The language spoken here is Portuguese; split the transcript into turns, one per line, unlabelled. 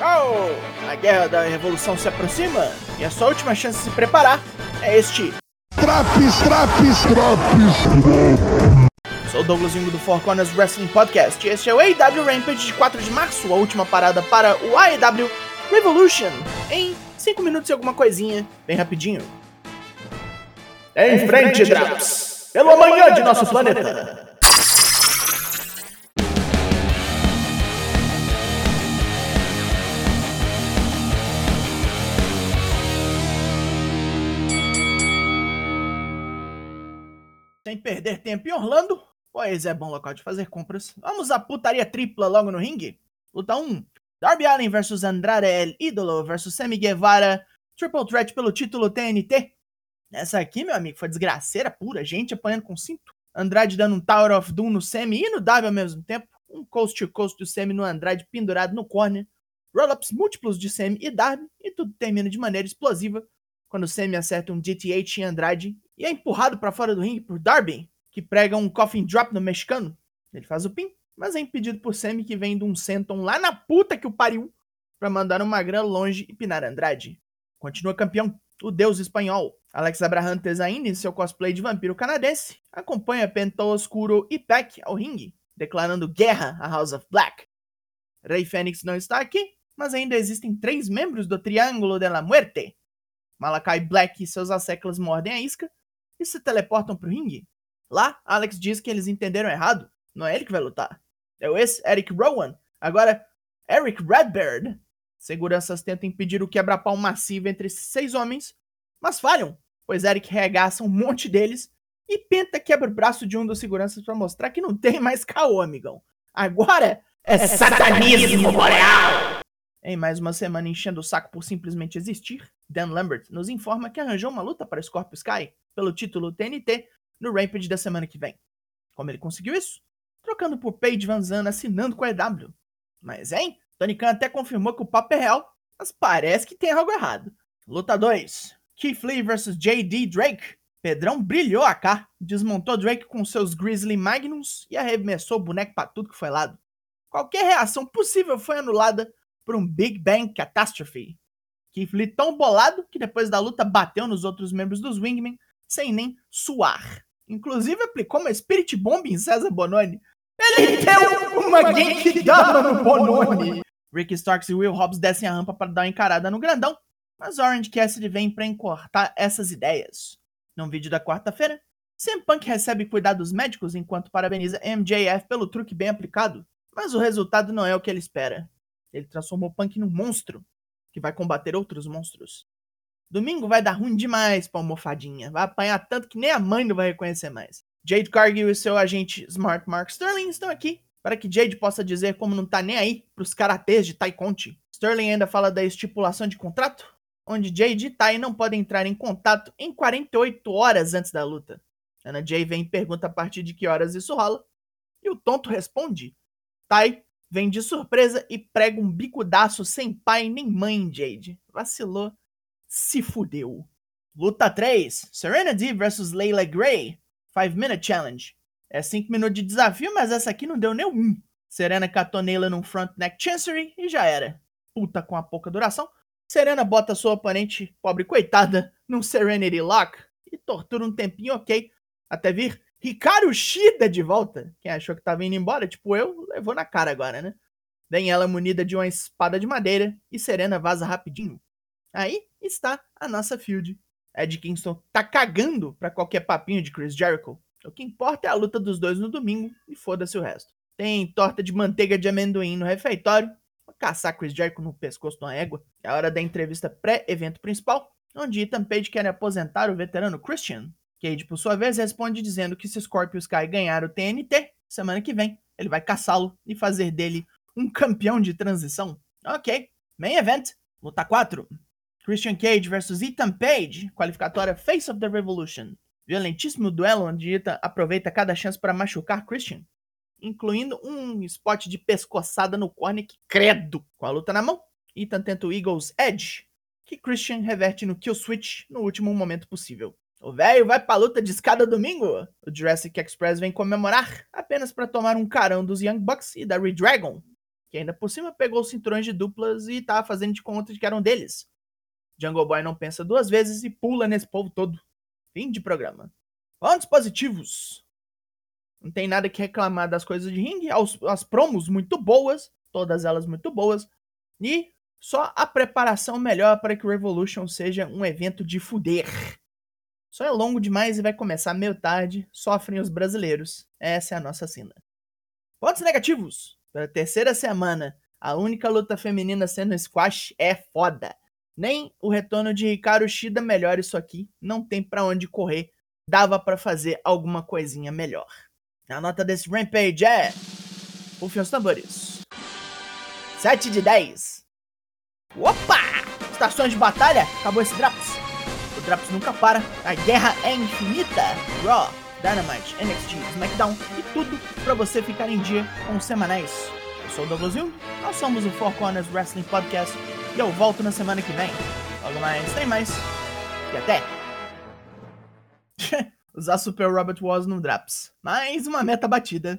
Oh, a guerra da revolução se aproxima e a sua última chance de se preparar é este.
Traps, traps, traps.
Sou o Douglas Ingo do Four Corners Wrestling Podcast e este é o AEW Rampage de 4 de março, a última parada para o AEW Revolution, em 5 minutos e alguma coisinha, bem rapidinho. Em frente, Draps! Pelo amanhã de nosso planeta! Sem perder tempo em Orlando, pois é bom local de fazer compras. Vamos à putaria tripla logo no ringue. Luta 1. Darby Allin versus Andrade El Ídolo versus Sammy Guevara. Triple Threat pelo título TNT. Essa aqui, meu amigo, foi desgraceira pura. Gente apanhando com cinto. Andrade dando um Tower of Doom no Sammy e no Darby ao mesmo tempo. Um coast to coast do Sammy no Andrade pendurado no corner. Roll-ups múltiplos de Sammy e Darby. E tudo termina de maneira explosiva. Quando Sammy acerta um DTH em Andrade. E é empurrado para fora do ringue por Darby. Que prega um coffin drop no mexicano. Ele faz o pin. Mas é impedido por Sammy que vem de um senton lá na puta que o pariu. Pra mandar um magrão longe e pinar Andrade. Continua campeão. O deus espanhol. Alex Abrahantes ainda em seu cosplay de vampiro canadense, acompanha Pento Oscuro e Peck ao ringue, declarando guerra a House of Black. Rey Fênix não está aqui, mas ainda existem três membros do Triângulo de la Muerte. Malakai Black e seus asseclas mordem a isca e se teleportam para o ringue. Lá, Alex diz que eles entenderam errado. Não é ele que vai lutar. É o ex-Eric Rowan, agora Eric Redbeard. Seguranças tentam impedir o quebra-pau massivo entre esses seis homens, mas falham, pois Eric regaça um monte deles e Penta quebra o braço de um dos seguranças para mostrar que não tem mais caô, amigão. Agora é, é satanismo boreal! Em mais uma semana enchendo o saco por simplesmente existir, Dan Lambert nos informa que arranjou uma luta para Scorpio Sky pelo título TNT no Rampage da semana que vem. Como ele conseguiu isso? Trocando por Paige Van Zandt assinando com a EW. Mas, hein? Tony Khan até confirmou que o papo é real, mas parece que tem algo errado. Luta 2. Keith Lee vs J.D. Drake. Pedrão brilhou a cá, desmontou Drake com seus Grizzly Magnums e arremessou o boneco pra tudo que foi lado. Qualquer reação possível foi anulada por um Big Bang Catastrophe. Keith Lee tão bolado que depois da luta bateu nos outros membros dos Wingmen sem nem suar. Inclusive aplicou uma Spirit Bomb em César Bononi. Ele deu uma Genkidama no Bononi! Ricky Starks e Will Hobbs descem a rampa para dar uma encarada no grandão, mas Orange Cassidy vem para encortar essas ideias. Num vídeo da quarta-feira, CM Punk recebe cuidados médicos enquanto parabeniza MJF pelo truque bem aplicado, mas o resultado não é o que ele espera. Ele transformou Punk num monstro, que vai combater outros monstros. Domingo vai dar ruim demais pra almofadinha, vai apanhar tanto que nem a mãe não vai reconhecer mais. Jade Cargill e seu agente Smart Mark Sterling estão aqui para que Jade possa dizer como não tá nem aí pros karatês de Tai. Sterling ainda fala da estipulação de contrato, onde Jade e Tai não podem entrar em contato em 48 horas antes da luta. Ana Jay vem e pergunta a partir de que horas isso rola, e o tonto responde. Tai vem de surpresa e prega um bicudaço sem pai nem mãe Jade. Vacilou, se fudeu. Luta 3: Serenity vs Layla Gray. 5 Minute Challenge. É 5 minutos de desafio, mas essa aqui não deu nem um. Serena catou Neila num front neck chancery e já era. Puta com a pouca duração. Serena bota sua oponente, pobre coitada, num Serenity Lock e tortura um tempinho ok, até vir Hikaru Shida de volta. Quem achou que tava indo embora, tipo eu, levou na cara agora, né? Vem ela munida de uma espada de madeira e Serena vaza rapidinho. Aí está a nossa field. Ed Kingston tá cagando pra qualquer papinho de Chris Jericho. O que importa é a luta dos dois no domingo e foda-se o resto. Tem torta de manteiga de amendoim no refeitório, caçar Chris Jericho no pescoço de uma égua. É a hora da entrevista pré-evento principal, onde Ethan Page quer aposentar o veterano Christian. Cage, por sua vez, responde dizendo que se Scorpio Sky ganhar o TNT, semana que vem, ele vai caçá-lo e fazer dele um campeão de transição. Ok, main event, luta 4. Christian Cage versus Ethan Page, qualificatória Face of the Revolution. Violentíssimo duelo onde Ethan aproveita cada chance para machucar Christian, incluindo um spot de pescoçada no corner que credo. Com a luta na mão, Ethan tenta o Eagles Edge, que Christian reverte no kill switch no último momento possível. O velho vai pra luta de escada domingo. O Jurassic Express vem comemorar apenas para tomar um carão dos Young Bucks e da Redragon, que ainda por cima pegou os cinturões de duplas e tava fazendo de conta de que eram deles. Jungle Boy não pensa duas vezes e pula nesse povo todo. Fim de programa. Pontos positivos. Não tem nada que reclamar das coisas de ringue. As, as promos muito boas, todas elas muito boas. E só a preparação melhor para que o Revolution seja um evento de fuder. Só é longo demais e vai começar meio tarde. Sofrem os brasileiros. Essa é a nossa sina. Pontos negativos. Pela terceira semana, a única luta feminina sendo squash é foda. Nem o retorno de Ricardo Shida melhora isso aqui. Não tem para onde correr. Dava para fazer alguma coisinha melhor. A nota desse Rampage é. Rufem os tambores. 7 de 10. Opa! Estações de batalha. Acabou esse Draps. O Draps nunca para. A guerra é infinita. Raw, Dynamite, NXT, SmackDown e tudo para você ficar em dia com os semanais. Eu sou o Douglas Jung. Nós somos o Four Corners Wrestling Podcast. E eu volto na semana que vem. Logo mais, tem mais. E até! Usar Super Robert Wars no Draps. Mais uma meta batida.